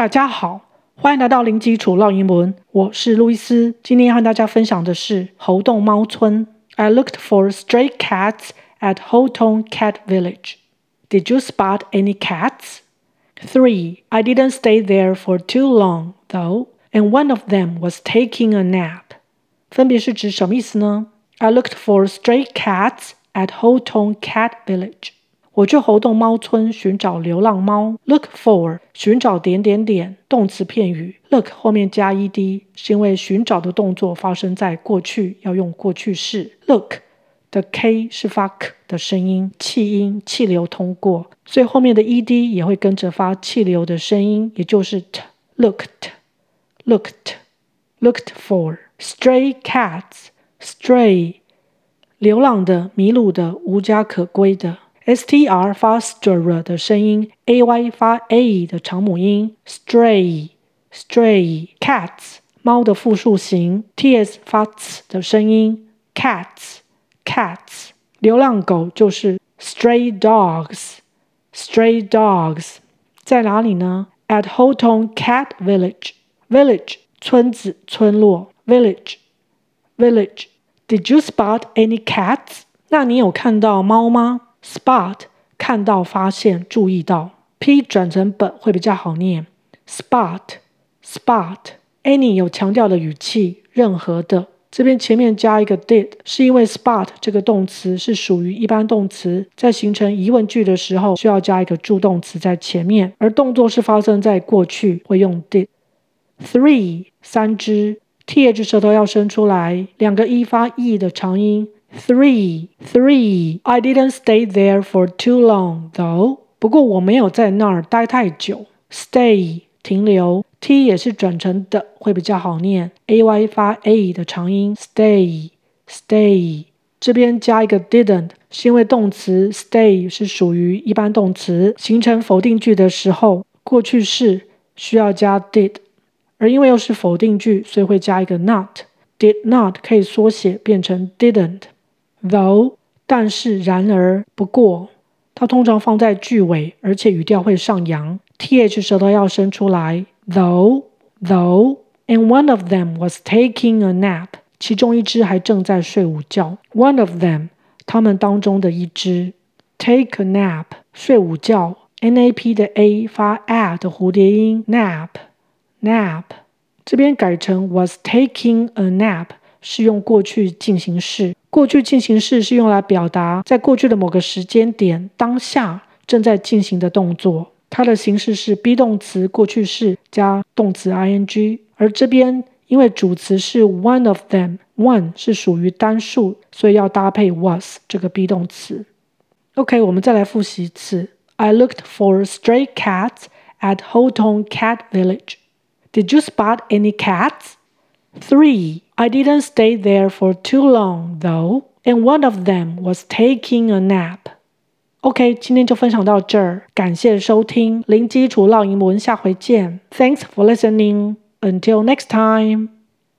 大家好，欢迎来到零基础绕英文。我是路易斯，今天要和大家分享的是猴洞猫村。I looked for stray cats at Houghton Cat Village. Did you spot any cats? Three. I didn't stay there for too long, though, and one of them was taking a nap. 分别是指什么意思呢？I looked for stray cats at Houghton Cat Village. 我去猴洞猫村寻找流浪猫。Look for 寻找点点点动词片语。Look 后面加 ed 是因为寻找的动作发生在过去，要用过去式。Look 的 k 是发 k 的声音，气音气流通过，所以后面的 ed 也会跟着发气流的声音，也就是 t。Looked looked looked for stray cats stray 流浪的、迷路的、无家可归的。Str 发 str 的声音，ay 发 a 的长母音，stray stray cats 猫的复数形，ts 发 ts 的声音，cats cats 流浪狗就是 stray dogs stray dogs 在哪里呢？At Houghton Cat Village village 村子村落 village village Did you spot any cats？那你有看到猫吗？Spot 看到、发现、注意到，p 转成本会比较好念。Spot，spot，any 有强调的语气，任何的。这边前面加一个 did，是因为 spot 这个动词是属于一般动词，在形成疑问句的时候需要加一个助动词在前面，而动作是发生在过去，会用 did。Three 三只，th 舌头要伸出来，两个 e 发 e 的长音。Three, three. I didn't stay there for too long, though. 不过我没有在那儿待太久。Stay 停留，t 也是转成的，会比较好念。ay 发 a 的长音。Stay, stay. 这边加一个 didn't，是因为动词 stay 是属于一般动词，形成否定句的时候，过去式需要加 did，而因为又是否定句，所以会加一个 not。Did not 可以缩写变成 didn't。Though，但是，然而，不过，它通常放在句尾，而且语调会上扬，th 舌头要伸出来。Though，though，and one of them was taking a nap，其中一只还正在睡午觉。One of them，他们当中的一只，take a nap，睡午觉。nap 的 a 发 a 的蝴蝶音，nap，nap，这边改成 was taking a nap。是用过去进行式，过去进行式是用来表达在过去的某个时间点当下正在进行的动作。它的形式是 be 动词过去式加动词 ing，而这边因为主词是 one of them，one 是属于单数，所以要搭配 was 这个 be 动词。OK，我们再来复习一次。I looked for stray cats at Houghton Cat Village. Did you spot any cats? Three. I didn't stay there for too long, though, and one of them was taking a nap. OK，今天就分享到这儿，感谢收听零基础绕英文，下回见。Thanks for listening. Until next time.